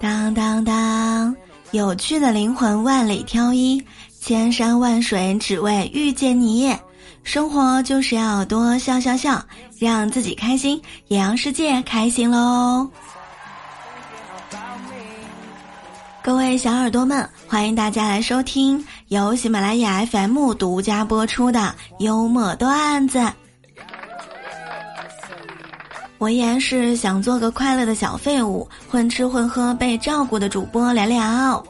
当当当，有趣的灵魂万里挑一，千山万水只为遇见你。生活就是要多笑笑笑，让自己开心，也让世界开心喽。各位小耳朵们，欢迎大家来收听由喜马拉雅 FM 独家播出的幽默段子。我依然是想做个快乐的小废物，混吃混喝被照顾的主播聊聊。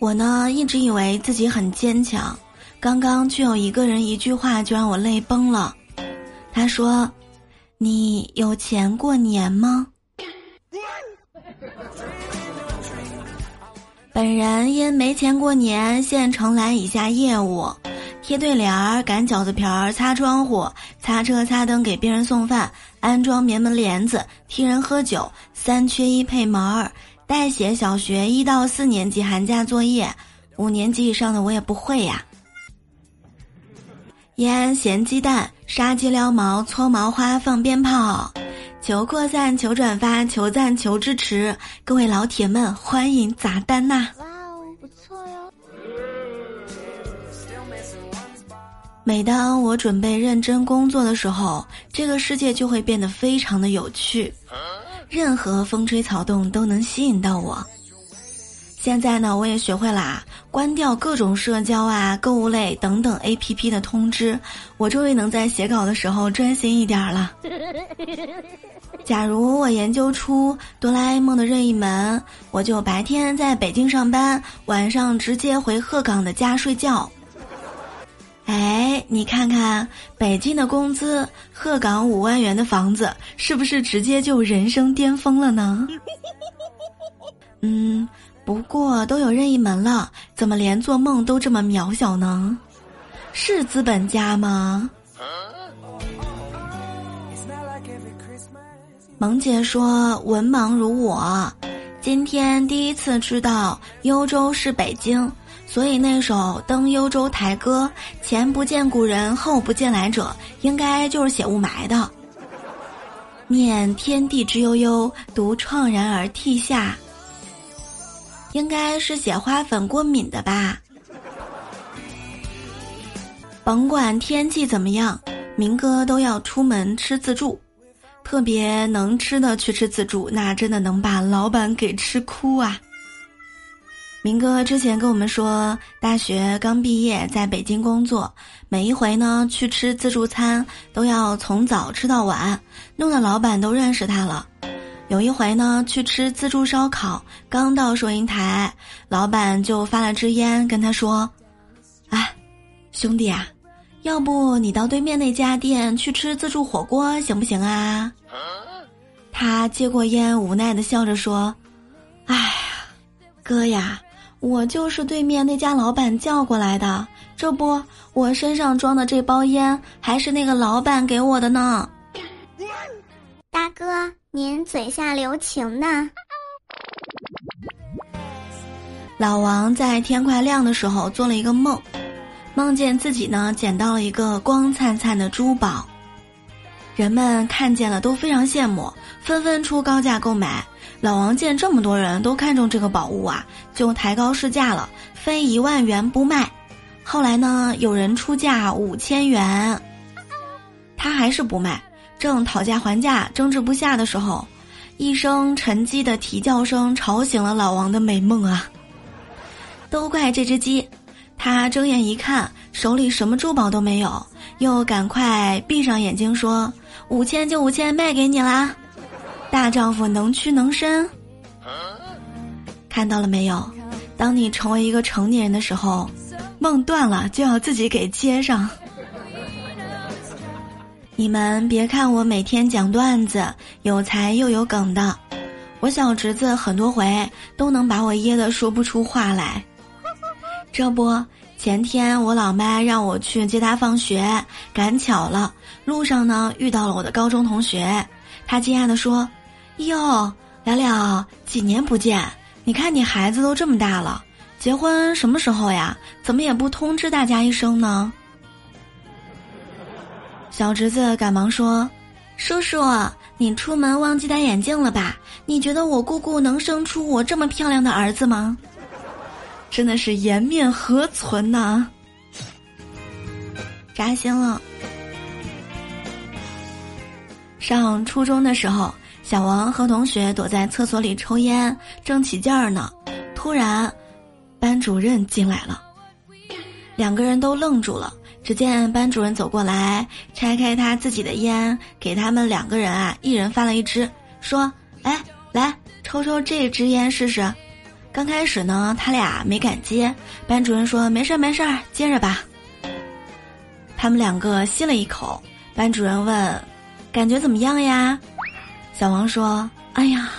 我呢一直以为自己很坚强，刚刚却有一个人一句话就让我泪崩了。他说：“你有钱过年吗？”本人因没钱过年，现承揽以下业务。贴对联儿、擀饺子皮儿、擦窗户、擦车、擦灯、给病人送饭、安装棉门帘子、替人喝酒，三缺一配门儿，代写小学一到四年级寒假作业，五年级以上的我也不会呀。腌咸鸡蛋、杀鸡撩毛、搓毛花、放鞭炮，求扩散、求转发、求赞、求支持，各位老铁们，欢迎砸单呐！每当我准备认真工作的时候，这个世界就会变得非常的有趣，任何风吹草动都能吸引到我。现在呢，我也学会啦，关掉各种社交啊、购物类等等 A P P 的通知，我终于能在写稿的时候专心一点了。假如我研究出哆啦 A 梦的任意门，我就白天在北京上班，晚上直接回鹤岗的家睡觉。哎，你看看北京的工资，鹤岗五万元的房子，是不是直接就人生巅峰了呢？嗯，不过都有任意门了，怎么连做梦都这么渺小呢？是资本家吗？萌姐说：“文盲如我，今天第一次知道幽州是北京。”所以那首《登幽州台歌》，前不见古人，后不见来者，应该就是写雾霾的。念天地之悠悠，独怆然而涕下，应该是写花粉过敏的吧。甭管天气怎么样，明哥都要出门吃自助，特别能吃的去吃自助，那真的能把老板给吃哭啊。明哥之前跟我们说，大学刚毕业，在北京工作，每一回呢去吃自助餐都要从早吃到晚，弄得老板都认识他了。有一回呢去吃自助烧烤，刚到收银台，老板就发了支烟跟他说：“哎，兄弟啊，要不你到对面那家店去吃自助火锅行不行啊？”他接过烟，无奈的笑着说：“哎呀，哥呀。”我就是对面那家老板叫过来的，这不，我身上装的这包烟还是那个老板给我的呢。大哥，您嘴下留情呢。老王在天快亮的时候做了一个梦，梦见自己呢捡到了一个光灿灿的珠宝，人们看见了都非常羡慕，纷纷出高价购买。老王见这么多人都看中这个宝物啊，就抬高市价了，非一万元不卖。后来呢，有人出价五千元，他还是不卖。正讨价还价、争执不下的时候，一声沉寂的啼叫声吵醒了老王的美梦啊！都怪这只鸡，他睁眼一看，手里什么珠宝都没有，又赶快闭上眼睛说：“五千就五千，卖给你啦。”大丈夫能屈能伸，看到了没有？当你成为一个成年人的时候，梦断了就要自己给接上。你们别看我每天讲段子，有才又有梗的，我小侄子很多回都能把我噎得说不出话来。这不，前天我老妈让我去接她放学，赶巧了，路上呢遇到了我的高中同学，她惊讶地说。哟，聊聊几年不见，你看你孩子都这么大了，结婚什么时候呀？怎么也不通知大家一声呢？小侄子赶忙说：“叔叔，你出门忘记戴眼镜了吧？你觉得我姑姑能生出我这么漂亮的儿子吗？”真的是颜面何存呐！扎心了。上初中的时候，小王和同学躲在厕所里抽烟，正起劲儿呢。突然，班主任进来了，两个人都愣住了。只见班主任走过来，拆开他自己的烟，给他们两个人啊，一人发了一支，说：“哎，来抽抽这支烟试试。”刚开始呢，他俩没敢接。班主任说：“没事儿，没事儿，接着吧。”他们两个吸了一口。班主任问：“感觉怎么样呀？”小王说：“哎呀，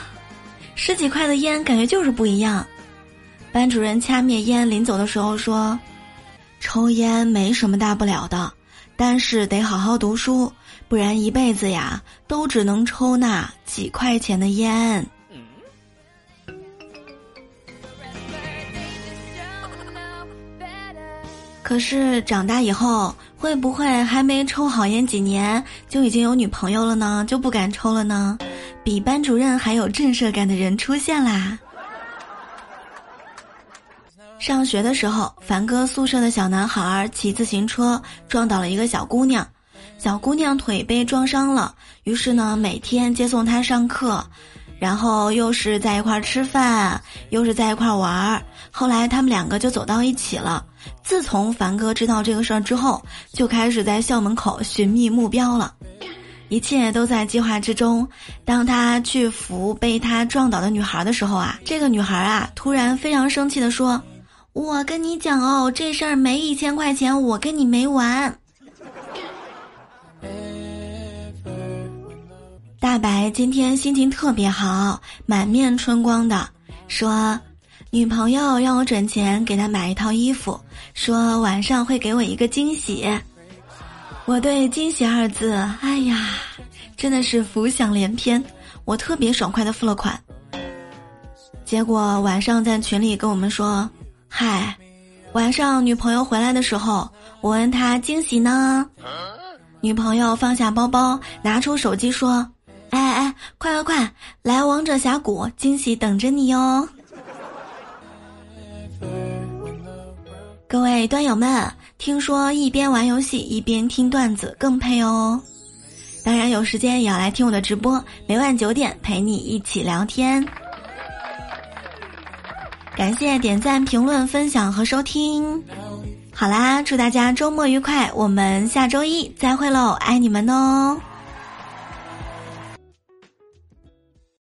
十几块的烟，感觉就是不一样。”班主任掐灭烟，临走的时候说。抽烟没什么大不了的，但是得好好读书，不然一辈子呀都只能抽那几块钱的烟。可是长大以后，会不会还没抽好烟几年就已经有女朋友了呢？就不敢抽了呢？比班主任还有震慑感的人出现啦！上学的时候，凡哥宿舍的小男孩骑自行车撞倒了一个小姑娘，小姑娘腿被撞伤了。于是呢，每天接送她上课，然后又是在一块儿吃饭，又是在一块儿玩儿。后来他们两个就走到一起了。自从凡哥知道这个事儿之后，就开始在校门口寻觅目标了，一切都在计划之中。当他去扶被他撞倒的女孩的时候啊，这个女孩啊突然非常生气地说。我跟你讲哦，这事儿没一千块钱，我跟你没完。大白今天心情特别好，满面春光的说：“女朋友让我转钱给她买一套衣服，说晚上会给我一个惊喜。”我对“惊喜”二字，哎呀，真的是浮想联翩。我特别爽快的付了款，结果晚上在群里跟我们说。嗨，晚上女朋友回来的时候，我问她惊喜呢。女朋友放下包包，拿出手机说：“，快快快，来王者峡谷，惊喜等着你哟！”各位端友们，听说一边玩游戏一边听段子更配哦。当然有时间也要来听我的直播，每晚九点陪你一起聊天。感谢点赞、评论、分享和收听。好啦，祝大家周末愉快，我们下周一再会喽，爱你们哦。